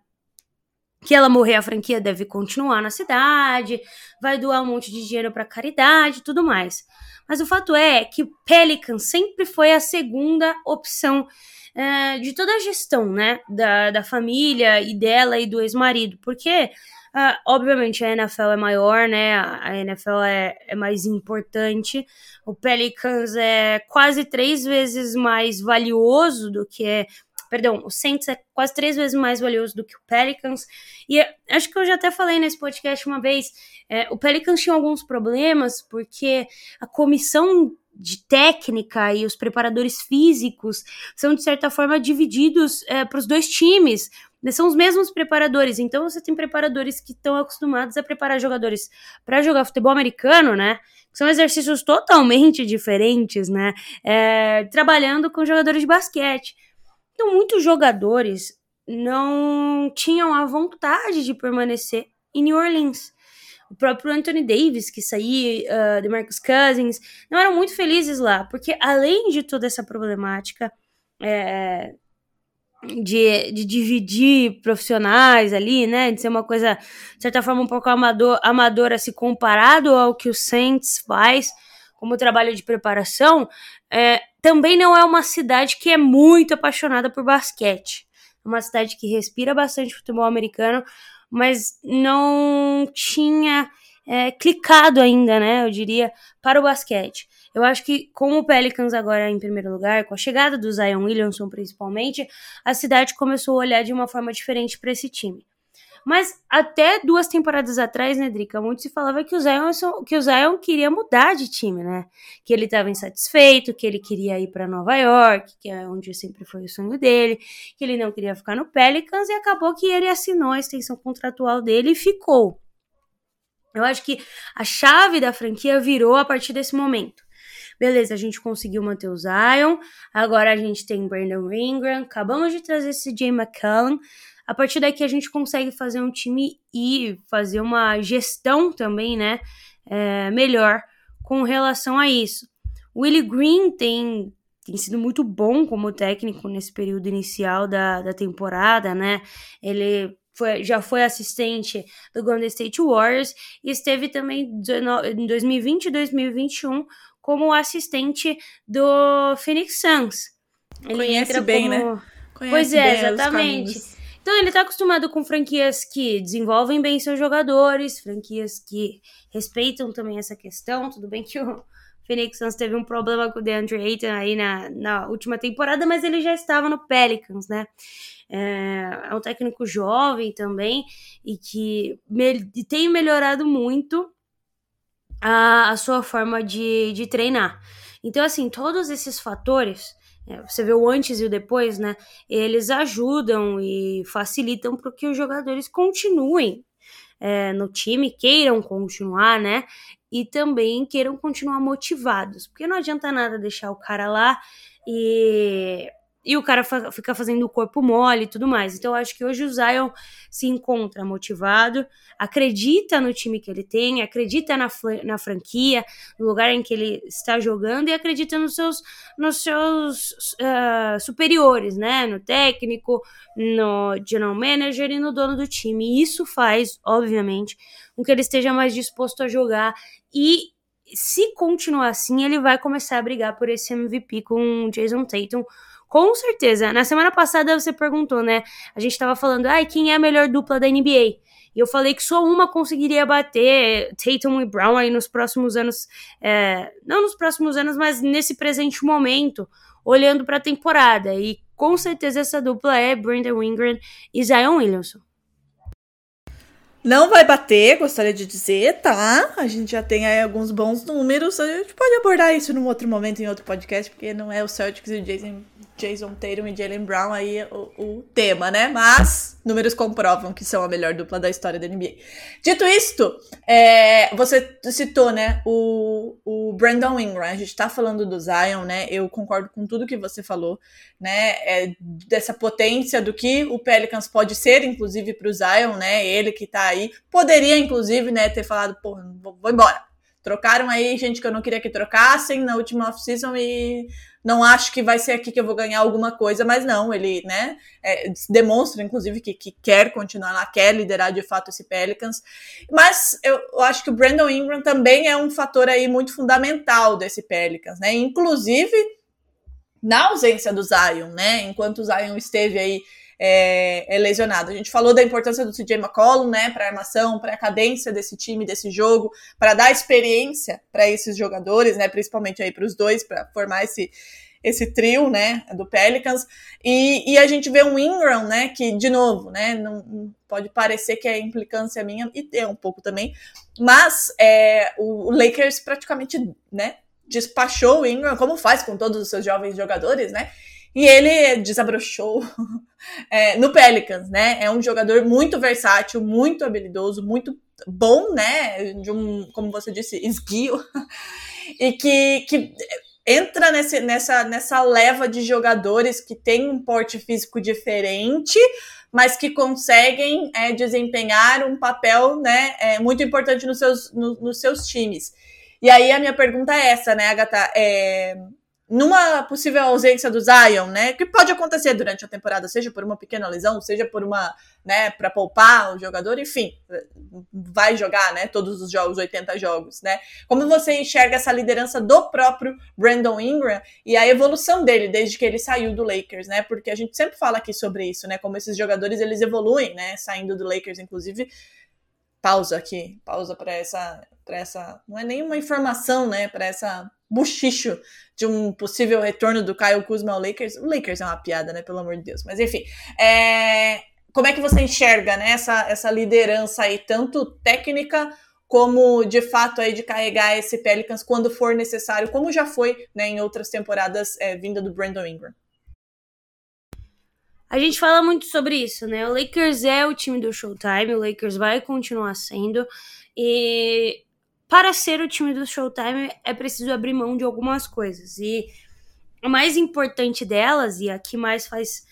que ela morrer, a franquia deve continuar na cidade, vai doar um monte de dinheiro para caridade e tudo mais. Mas o fato é que Pelican sempre foi a segunda opção é, de toda a gestão, né? Da, da família e dela e do ex-marido. Porque, uh, obviamente, a NFL é maior, né? A NFL é, é mais importante. O Pelicans é quase três vezes mais valioso do que é Perdão, o Saints é quase três vezes mais valioso do que o Pelicans. E acho que eu já até falei nesse podcast uma vez. É, o Pelicans tinha alguns problemas porque a comissão de técnica e os preparadores físicos são, de certa forma, divididos é, para os dois times. São os mesmos preparadores. Então, você tem preparadores que estão acostumados a preparar jogadores para jogar futebol americano, né? São exercícios totalmente diferentes, né? É, trabalhando com jogadores de basquete. Então, muitos jogadores não tinham a vontade de permanecer em New Orleans. O próprio Anthony Davis, que saía uh, de Marcus Cousins, não eram muito felizes lá, porque além de toda essa problemática é, de, de dividir profissionais ali, né, de ser uma coisa, de certa forma, um pouco amador, amadora se comparado ao que o Saints faz como trabalho de preparação, é, também não é uma cidade que é muito apaixonada por basquete. É uma cidade que respira bastante futebol americano, mas não tinha é, clicado ainda, né? Eu diria, para o basquete. Eu acho que com o Pelicans agora em primeiro lugar, com a chegada do Zion Williamson principalmente, a cidade começou a olhar de uma forma diferente para esse time. Mas até duas temporadas atrás, né, Drica, muito se falava que o Zion, que o Zion queria mudar de time, né? Que ele estava insatisfeito, que ele queria ir para Nova York, que é onde sempre foi o sonho dele, que ele não queria ficar no Pelicans e acabou que ele assinou a extensão contratual dele e ficou. Eu acho que a chave da franquia virou a partir desse momento. Beleza, a gente conseguiu manter o Zion, agora a gente tem Brandon Ingram, acabamos de trazer esse Jay McCallum, a partir daqui a gente consegue fazer um time e fazer uma gestão também, né, é, melhor com relação a isso. O Willie Green tem, tem sido muito bom como técnico nesse período inicial da, da temporada, né? Ele foi, já foi assistente do Golden State Warriors e esteve também em 2020 e 2021 como assistente do Phoenix Suns. Ele Conhece bem, como... né? Conhece pois é, exatamente. Então ele está acostumado com franquias que desenvolvem bem seus jogadores, franquias que respeitam também essa questão. Tudo bem que o Phoenix Suns teve um problema com o DeAndre Ayton aí na, na última temporada, mas ele já estava no Pelicans, né? É, é um técnico jovem também e que me, tem melhorado muito a, a sua forma de, de treinar. Então, assim, todos esses fatores é, você vê o antes e o depois, né? Eles ajudam e facilitam para que os jogadores continuem é, no time, queiram continuar, né? E também queiram continuar motivados. Porque não adianta nada deixar o cara lá e e o cara fa fica fazendo o corpo mole e tudo mais. Então eu acho que hoje o Zion se encontra motivado, acredita no time que ele tem, acredita na, na franquia, no lugar em que ele está jogando e acredita nos seus, nos seus uh, superiores, né? No técnico, no general manager e no dono do time. E isso faz, obviamente, com que ele esteja mais disposto a jogar e se continuar assim, ele vai começar a brigar por esse MVP com o Jason Tatum com certeza. Na semana passada você perguntou, né? A gente tava falando, ai, quem é a melhor dupla da NBA? E eu falei que só uma conseguiria bater Tatum e Brown aí nos próximos anos. É, não nos próximos anos, mas nesse presente momento, olhando para a temporada. E com certeza essa dupla é Brandon Ingram e Zion Williamson. Não vai bater, gostaria de dizer, tá? A gente já tem aí alguns bons números. A gente pode abordar isso num outro momento, em outro podcast, porque não é o Celtics e o Jason Jason Tatum e Jalen Brown aí o, o, tema, né? Mas números comprovam que são a melhor dupla da história da NBA. Dito isto, é, você citou, né, o, o Brandon Ingram. A gente tá falando do Zion, né? Eu concordo com tudo que você falou, né? É, dessa potência do que o Pelicans pode ser, inclusive, pro Zion, né? Ele que tá aí. Poderia, inclusive, né, ter falado, porra, vou, vou embora. Trocaram aí gente que eu não queria que trocassem na última off-season e não acho que vai ser aqui que eu vou ganhar alguma coisa, mas não, ele, né, é, demonstra, inclusive, que, que, quer continuar lá, quer liderar de fato esse Pelicans. Mas eu, eu, acho que o Brandon Ingram também é um fator aí muito fundamental desse Pelicans, né, inclusive na ausência do Zion, né, enquanto o Zion esteve aí é, é, lesionado. A gente falou da importância do CJ McCollum, né, para a armação, para a cadência desse time, desse jogo, para dar experiência para esses jogadores, né, principalmente aí para os dois, para formar esse esse trio, né, do Pelicans, e, e, a gente vê um Ingram, né, que, de novo, né, não, pode parecer que é implicância minha, e é um pouco também, mas é, o, o Lakers praticamente, né, despachou o Ingram, como faz com todos os seus jovens jogadores, né, e ele desabrochou (laughs) é, no Pelicans, né? É um jogador muito versátil, muito habilidoso, muito bom, né? De um, como você disse, esguio. (laughs) e que, que entra nesse, nessa, nessa leva de jogadores que tem um porte físico diferente, mas que conseguem é, desempenhar um papel né, é, muito importante nos seus, no, nos seus times. E aí a minha pergunta é essa, né, Agatha? É, numa possível ausência do Zion, né, que pode acontecer durante a temporada, seja por uma pequena lesão, seja por uma, né, para poupar o jogador, enfim, vai jogar, né, todos os jogos, 80 jogos, né? Como você enxerga essa liderança do próprio Brandon Ingram e a evolução dele desde que ele saiu do Lakers, né? Porque a gente sempre fala aqui sobre isso, né, como esses jogadores eles evoluem, né, saindo do Lakers, inclusive. Pausa aqui, pausa para essa, para essa, não é nenhuma informação, né, para essa buchicho de um possível retorno do Kyle Kuzma ao Lakers. O Lakers é uma piada, né, pelo amor de Deus. Mas enfim, é... como é que você enxerga, né, essa, essa liderança aí, tanto técnica como de fato aí de carregar esse Pelicans quando for necessário, como já foi né, em outras temporadas é, vinda do Brandon Ingram. A gente fala muito sobre isso, né? O Lakers é o time do Showtime, o Lakers vai continuar sendo. E para ser o time do Showtime é preciso abrir mão de algumas coisas. E o mais importante delas, e a que mais faz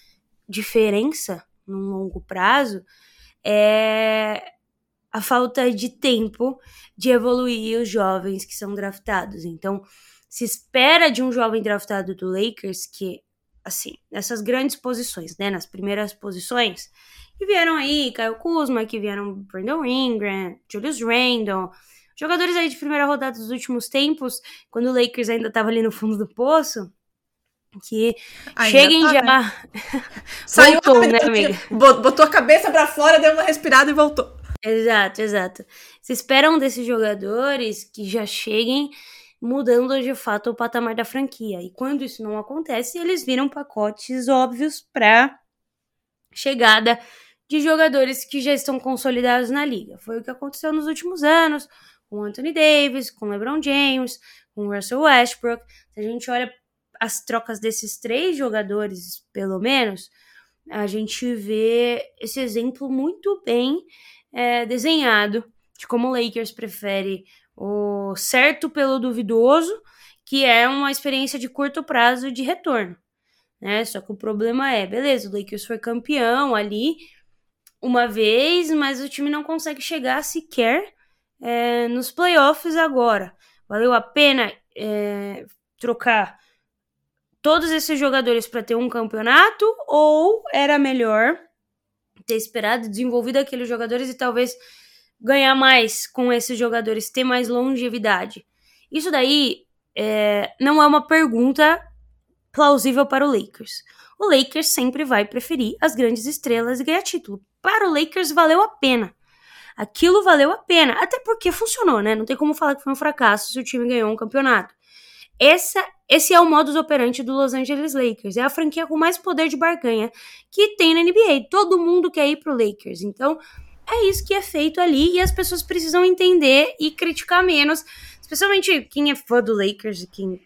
diferença no longo prazo, é a falta de tempo de evoluir os jovens que são draftados. Então, se espera de um jovem draftado do Lakers que, assim, nessas grandes posições, né, nas primeiras posições, que vieram aí, Kyle Kuzma, que vieram Brandon Ingram, Julius Randle, jogadores aí de primeira rodada dos últimos tempos, quando o Lakers ainda estava ali no fundo do poço, que ainda cheguem tá, já. Né? (laughs) Saiu voltou, né, amiga? Botou a cabeça para fora, deu uma respirada e voltou. Exato, exato. Se esperam desses jogadores que já cheguem mudando de fato o patamar da franquia. E quando isso não acontece, eles viram pacotes óbvios para chegada de jogadores que já estão consolidados na liga. Foi o que aconteceu nos últimos anos com Anthony Davis, com LeBron James, com Russell Westbrook. Se a gente olha as trocas desses três jogadores, pelo menos, a gente vê esse exemplo muito bem é, desenhado de como o Lakers prefere o certo pelo duvidoso, que é uma experiência de curto prazo de retorno. Né? Só que o problema é, beleza, o Lakers foi campeão ali uma vez, mas o time não consegue chegar sequer é, nos playoffs agora. Valeu a pena é, trocar todos esses jogadores para ter um campeonato ou era melhor ter esperado, desenvolvido aqueles jogadores e talvez ganhar mais com esses jogadores, ter mais longevidade. Isso daí é, não é uma pergunta plausível para o Lakers. O Lakers sempre vai preferir as grandes estrelas e ganhar título. Para o Lakers valeu a pena. Aquilo valeu a pena, até porque funcionou, né? Não tem como falar que foi um fracasso se o time ganhou um campeonato. Essa, esse é o modus operandi do Los Angeles Lakers. É a franquia com mais poder de barganha que tem na NBA. Todo mundo quer ir pro Lakers. Então, é isso que é feito ali e as pessoas precisam entender e criticar menos, especialmente quem é fã do Lakers e quem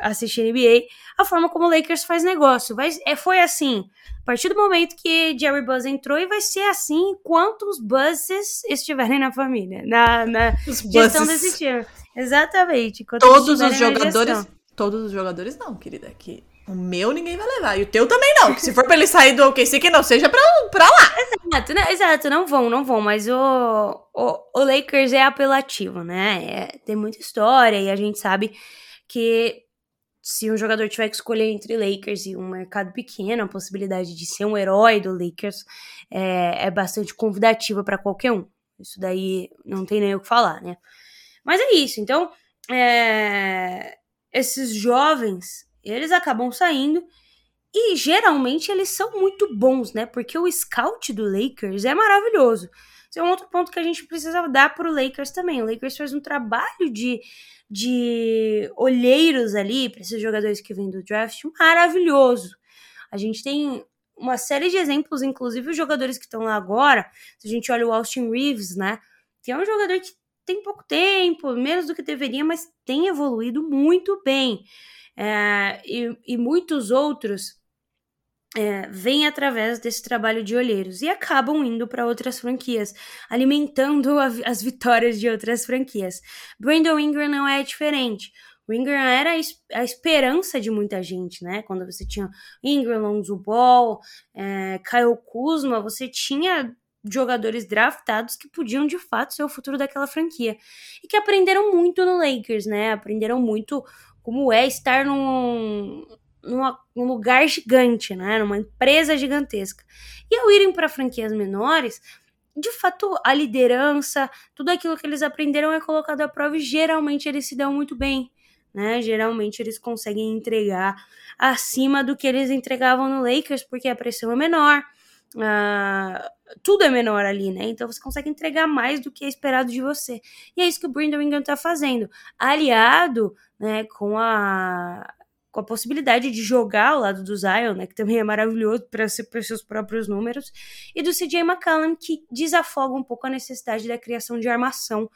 assiste NBA, a forma como o Lakers faz negócio. Vai, é, foi assim, a partir do momento que Jerry Buzz entrou, e vai ser assim enquanto os Buzzes estiverem na família, na, na gestão desse time. Exatamente. Todos os jogadores. Todos os jogadores não, querida. Que o meu ninguém vai levar. E o teu também não. Que se for pra ele sair do OKC, que não seja pra, pra lá. Exato, né? Exato, não vão, não vão. Mas o, o, o Lakers é apelativo, né? É, tem muita história e a gente sabe que se um jogador tiver que escolher entre Lakers e um mercado pequeno, a possibilidade de ser um herói do Lakers é, é bastante convidativa para qualquer um. Isso daí não tem nem o que falar, né? Mas é isso. Então, é, esses jovens, eles acabam saindo e geralmente eles são muito bons, né? Porque o scout do Lakers é maravilhoso. Esse é um outro ponto que a gente precisa dar para o Lakers também. O Lakers faz um trabalho de de olheiros ali para esses jogadores que vêm do draft maravilhoso. A gente tem uma série de exemplos, inclusive os jogadores que estão lá agora. Se a gente olha o Austin Reeves, né? Que é um jogador que tem pouco tempo, menos do que deveria, mas tem evoluído muito bem. É, e, e muitos outros é, vêm através desse trabalho de olheiros e acabam indo para outras franquias, alimentando a, as vitórias de outras franquias. Brandon Ingram não é diferente. O Ingram era a esperança de muita gente, né? Quando você tinha Ingram, Lonzo Ball, é, Kyle Kuzma, você tinha jogadores draftados que podiam de fato ser o futuro daquela franquia e que aprenderam muito no Lakers, né? Aprenderam muito como é estar num, numa, num lugar gigante, né? Numa empresa gigantesca. E ao irem para franquias menores, de fato, a liderança, tudo aquilo que eles aprenderam é colocado à prova e geralmente eles se dão muito bem. Né? Geralmente eles conseguem entregar acima do que eles entregavam no Lakers, porque a pressão é menor, Uh, tudo é menor ali, né? Então você consegue entregar mais do que é esperado de você. E é isso que o Brandon Ingram tá fazendo. Aliado, né, com a com a possibilidade de jogar ao lado do Zion, né, que também é maravilhoso para seus próprios números, e do CJ McCallum, que desafoga um pouco a necessidade da criação de armação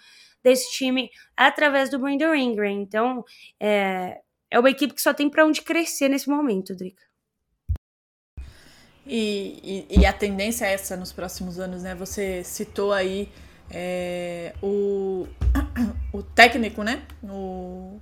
desse time através do Brandon Ingram. Então, é, é uma equipe que só tem para onde crescer nesse momento, Drica. E, e, e, a tendência é essa nos próximos anos, né? Você citou aí é, o, (coughs) o técnico, né? O,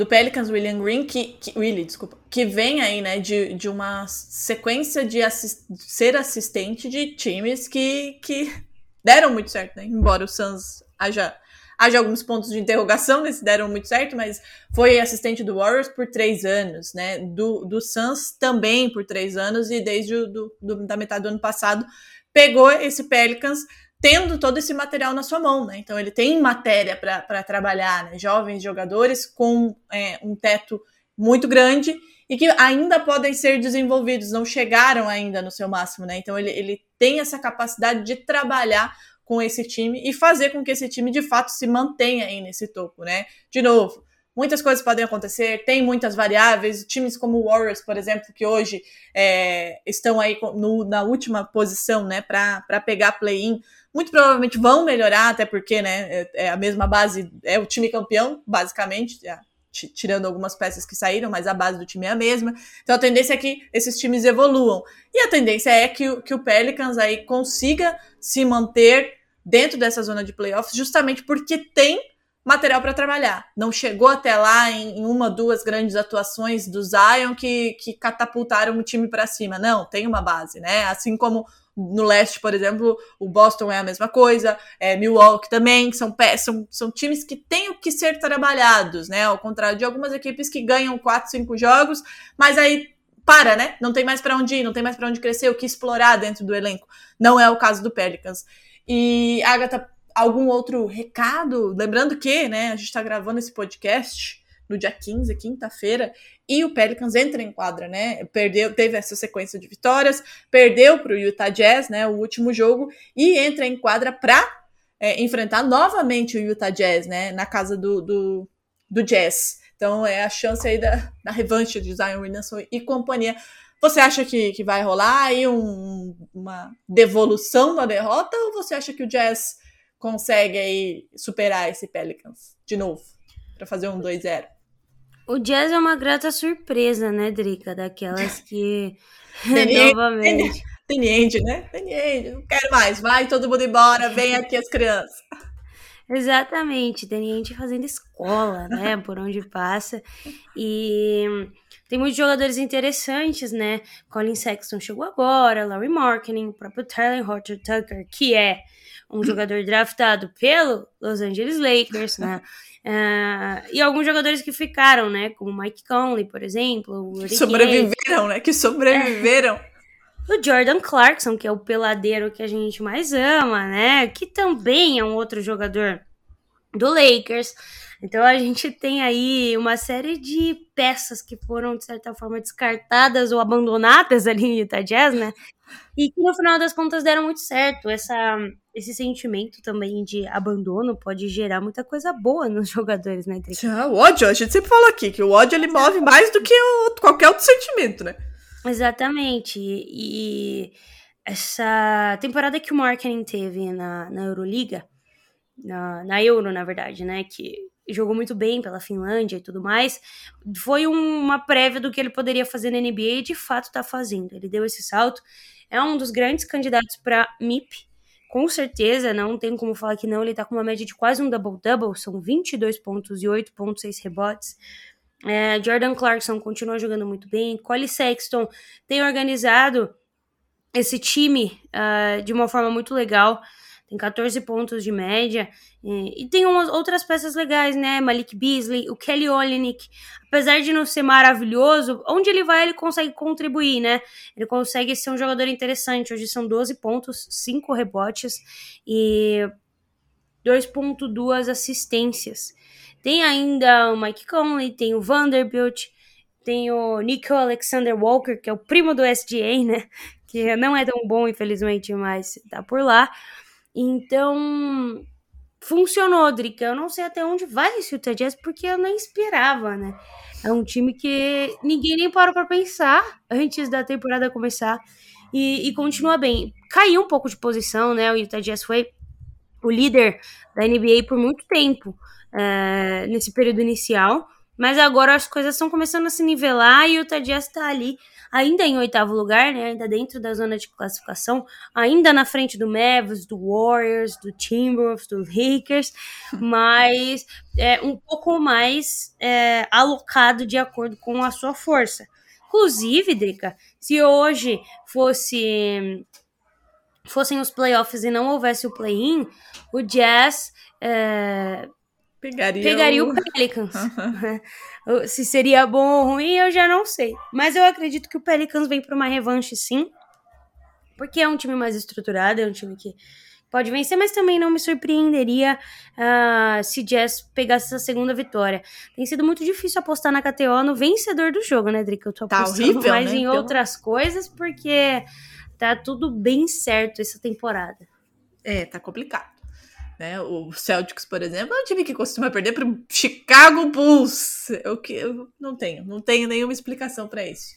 do Pelicans, William Green, que, que Willie, desculpa, que vem aí, né, de, de uma sequência de assist, ser assistente de times que, que (laughs) deram muito certo, né? Embora o Suns haja Haja alguns pontos de interrogação nesse deram muito certo, mas foi assistente do Warriors por três anos, né? Do, do Suns também por três anos, e desde o, do, do, da metade do ano passado pegou esse Pelicans tendo todo esse material na sua mão, né? Então ele tem matéria para trabalhar, né? Jovens jogadores com é, um teto muito grande e que ainda podem ser desenvolvidos, não chegaram ainda no seu máximo, né? Então ele, ele tem essa capacidade de trabalhar com esse time e fazer com que esse time de fato se mantenha aí nesse topo, né? De novo, muitas coisas podem acontecer, tem muitas variáveis. Times como o Warriors, por exemplo, que hoje é, estão aí no, na última posição, né, para pegar play-in, muito provavelmente vão melhorar, até porque, né, é, é, a mesma base, é o time campeão, basicamente, tirando algumas peças que saíram, mas a base do time é a mesma. Então a tendência é que esses times evoluam. E a tendência é que, que o Pelicans aí consiga se manter dentro dessa zona de playoffs, justamente porque tem material para trabalhar. Não chegou até lá em, em, uma, duas grandes atuações do Zion que, que catapultaram o time para cima. Não, tem uma base, né? Assim como no leste, por exemplo, o Boston é a mesma coisa, é, Milwaukee também, são, são, são times que têm o que ser trabalhados, né? Ao contrário de algumas equipes que ganham quatro, cinco jogos, mas aí para, né? Não tem mais para onde ir, não tem mais para onde crescer, o que explorar dentro do elenco. Não é o caso do Pelicans. E, Agatha, algum outro recado? Lembrando que, né, a gente está gravando esse podcast no dia 15, quinta-feira, e o Pelicans entra em quadra, né? Perdeu, teve essa sequência de vitórias, perdeu para o Utah Jazz, né, o último jogo, e entra em quadra para é, enfrentar novamente o Utah Jazz, né, na casa do, do, do Jazz. Então é a chance aí da, da revanche de Zion Williamson e companhia. Você acha que, que vai rolar aí um, uma devolução da derrota ou você acha que o Jazz consegue aí superar esse Pelicans de novo para fazer um 2-0? O Jazz é uma grata surpresa, né, Drica? Daquelas que. (laughs) (laughs) Novamente. Teniente, né? Teniente, não quero mais. Vai todo mundo embora, vem aqui as crianças. Exatamente, teniente fazendo escola, né? (laughs) Por onde passa. E tem muitos jogadores interessantes, né? Colin Sexton chegou agora, Larry Marketing, o próprio Tyler Horton Tucker, que é um jogador draftado pelo Los Angeles Lakers, né? Uh, (laughs) e alguns jogadores que ficaram, né? Como Mike Conley, por exemplo. Que sobreviveram, né? Que sobreviveram. (laughs) O Jordan Clarkson, que é o peladeiro que a gente mais ama, né? Que também é um outro jogador do Lakers. Então a gente tem aí uma série de peças que foram, de certa forma, descartadas ou abandonadas ali em Utah Jazz, né? E que no final das contas deram muito certo. Essa, esse sentimento também de abandono pode gerar muita coisa boa nos (laughs) jogadores, né, o ódio, a gente sempre fala aqui que o ódio ele move mais do que o, qualquer outro sentimento, né? Exatamente. E essa temporada que o marketing teve na, na Euroliga, na, na Euro, na verdade, né? Que jogou muito bem pela Finlândia e tudo mais, foi uma prévia do que ele poderia fazer na NBA e de fato está fazendo. Ele deu esse salto, é um dos grandes candidatos para MIP, com certeza, não tem como falar que não, ele está com uma média de quase um double-double, são 22 pontos e 8.6 rebotes. É, Jordan Clarkson continua jogando muito bem, Cole Sexton tem organizado esse time uh, de uma forma muito legal, tem 14 pontos de média. E, e tem umas outras peças legais, né? Malik Beasley, o Kelly Olynyk, apesar de não ser maravilhoso, onde ele vai ele consegue contribuir, né? Ele consegue ser um jogador interessante. Hoje são 12 pontos, 5 rebotes e 2.2 assistências. Tem ainda o Mike Conley, tem o Vanderbilt, tem o Nico Alexander Walker, que é o primo do SGA, né? que não é tão bom, infelizmente, mas tá por lá. Então, funcionou, Drica. Eu não sei até onde vai esse Utah Jazz, porque eu nem esperava, né? É um time que ninguém nem parou para pensar antes da temporada começar e, e, continua bem. Caiu um pouco de posição, né? O Utah Jazz foi o líder da NBA por muito tempo é, nesse período inicial, mas agora as coisas estão começando a se nivelar e o Utah Jazz está ali ainda em oitavo lugar, né, ainda dentro da zona de classificação, ainda na frente do Mavericks, do Warriors, do Timberwolves, do Lakers, (laughs) mas é, um pouco mais é, alocado de acordo com a sua força. Inclusive, Drica, se hoje fosse fossem os playoffs e não houvesse o play-in, o Jazz é, pegaria, pegaria o, o Pelicans. (laughs) (laughs) Se seria bom ou ruim, eu já não sei. Mas eu acredito que o Pelicans vem para uma revanche, sim. Porque é um time mais estruturado, é um time que pode vencer, mas também não me surpreenderia uh, se Jazz pegasse essa segunda vitória. Tem sido muito difícil apostar na KTO no vencedor do jogo, né, Drica? Eu tô tá apostando horrível, mais né? em então... outras coisas, porque tá tudo bem certo essa temporada. É, tá complicado. Né? O Celtics, por exemplo, é um time que costuma perder para o Chicago Bulls. Eu, que, eu não tenho, não tenho nenhuma explicação para isso.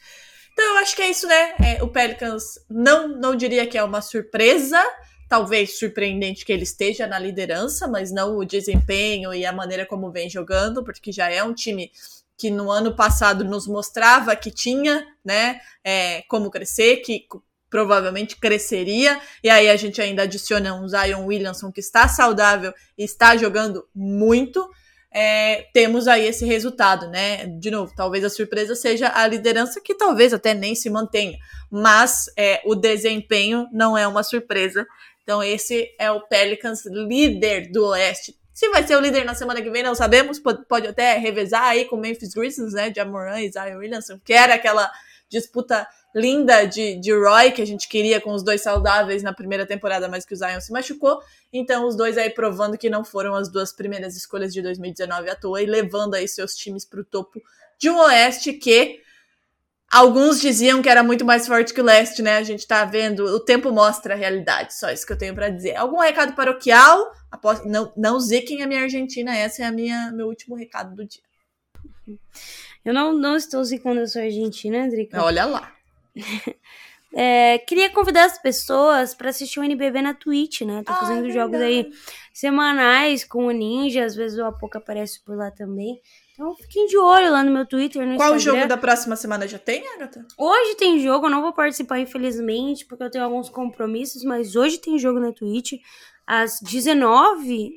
Então eu acho que é isso, né? É, o Pelicans não, não diria que é uma surpresa, talvez surpreendente que ele esteja na liderança, mas não o desempenho e a maneira como vem jogando, porque já é um time que no ano passado nos mostrava que tinha, né, é, como crescer, que provavelmente cresceria. E aí a gente ainda adiciona um Zion Williamson que está saudável e está jogando muito. É, temos aí esse resultado, né? De novo, talvez a surpresa seja a liderança, que talvez até nem se mantenha, mas é, o desempenho não é uma surpresa. Então, esse é o Pelicans líder do Oeste. Se vai ser o líder na semana que vem, não sabemos. Pode, pode até revezar aí com o Memphis Grizzlies, né? Jamoran e Zion Williamson, que era aquela disputa linda de, de Roy, que a gente queria com os dois saudáveis na primeira temporada, mas que o Zion se machucou. Então, os dois aí provando que não foram as duas primeiras escolhas de 2019 à toa e levando aí seus times para o topo de um Oeste que alguns diziam que era muito mais forte que o Leste, né? A gente tá vendo, o tempo mostra a realidade, só isso que eu tenho para dizer. Algum recado paroquial? Após, não, não ziquem a minha Argentina, essa é a minha meu último recado do dia. Eu não, não estou zicando a sua Argentina, Drica. Olha lá. (laughs) É, queria convidar as pessoas para assistir o NBB na Twitch, né? Tô Ah, fazendo é jogos aí semanais com o Ninja, às vezes o Apoca aparece por lá também. Então fiquem de olho lá no meu Twitter, no Qual o Instagram. jogo da próxima semana já tem, Agatha? Hoje tem jogo, eu não vou participar, infelizmente, porque eu tenho alguns compromissos, mas hoje tem jogo na Twitch. Às 19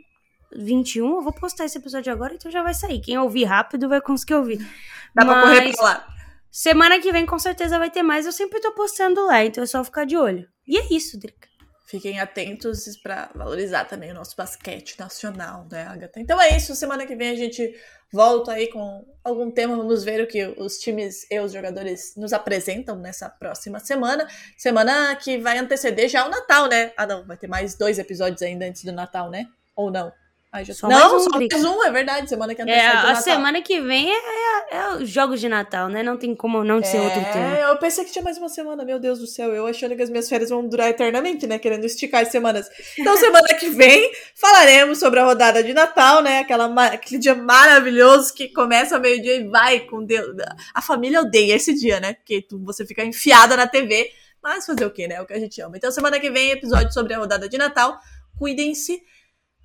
21 eu vou postar esse episódio agora, então já vai sair. Quem ouvir rápido vai conseguir ouvir. Dá pra correr Mas- pra lá. Semana que vem com certeza vai ter mais. Eu sempre tô postando lá, então é só ficar de olho. E é isso, Drica. Fiquem atentos para valorizar também o nosso basquete nacional, né, Agatha? Então é isso. Semana que vem a gente volta aí com algum tema. Vamos ver o que os times e os jogadores nos apresentam nessa próxima semana. Semana que vai anteceder já o Natal, né? Ah, não, vai ter mais dois episódios ainda antes do Natal, né? Ou não? Ai, já... Só não, mais um, só mais um, é verdade. Semana que É, a semana que vem é, é, é os jogos de Natal, né? Não tem como não ser outro tema. É, eu pensei que tinha mais uma semana, meu Deus do céu. Eu achando que as minhas férias vão durar eternamente, né? Querendo esticar as semanas. Então, (laughs) semana que vem, falaremos sobre a rodada de Natal, né? Aquela, aquele dia maravilhoso que começa ao meio-dia e vai com Deus. A família odeia esse dia, né? Porque tu- você fica enfiada na TV. Mas fazer o quê, né? É o que a gente ama. Então, semana que vem, episódio sobre a rodada de Natal. Cuidem-se.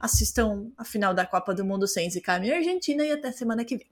Assistam a final da Copa do Mundo sem a minha Argentina e até semana que vem.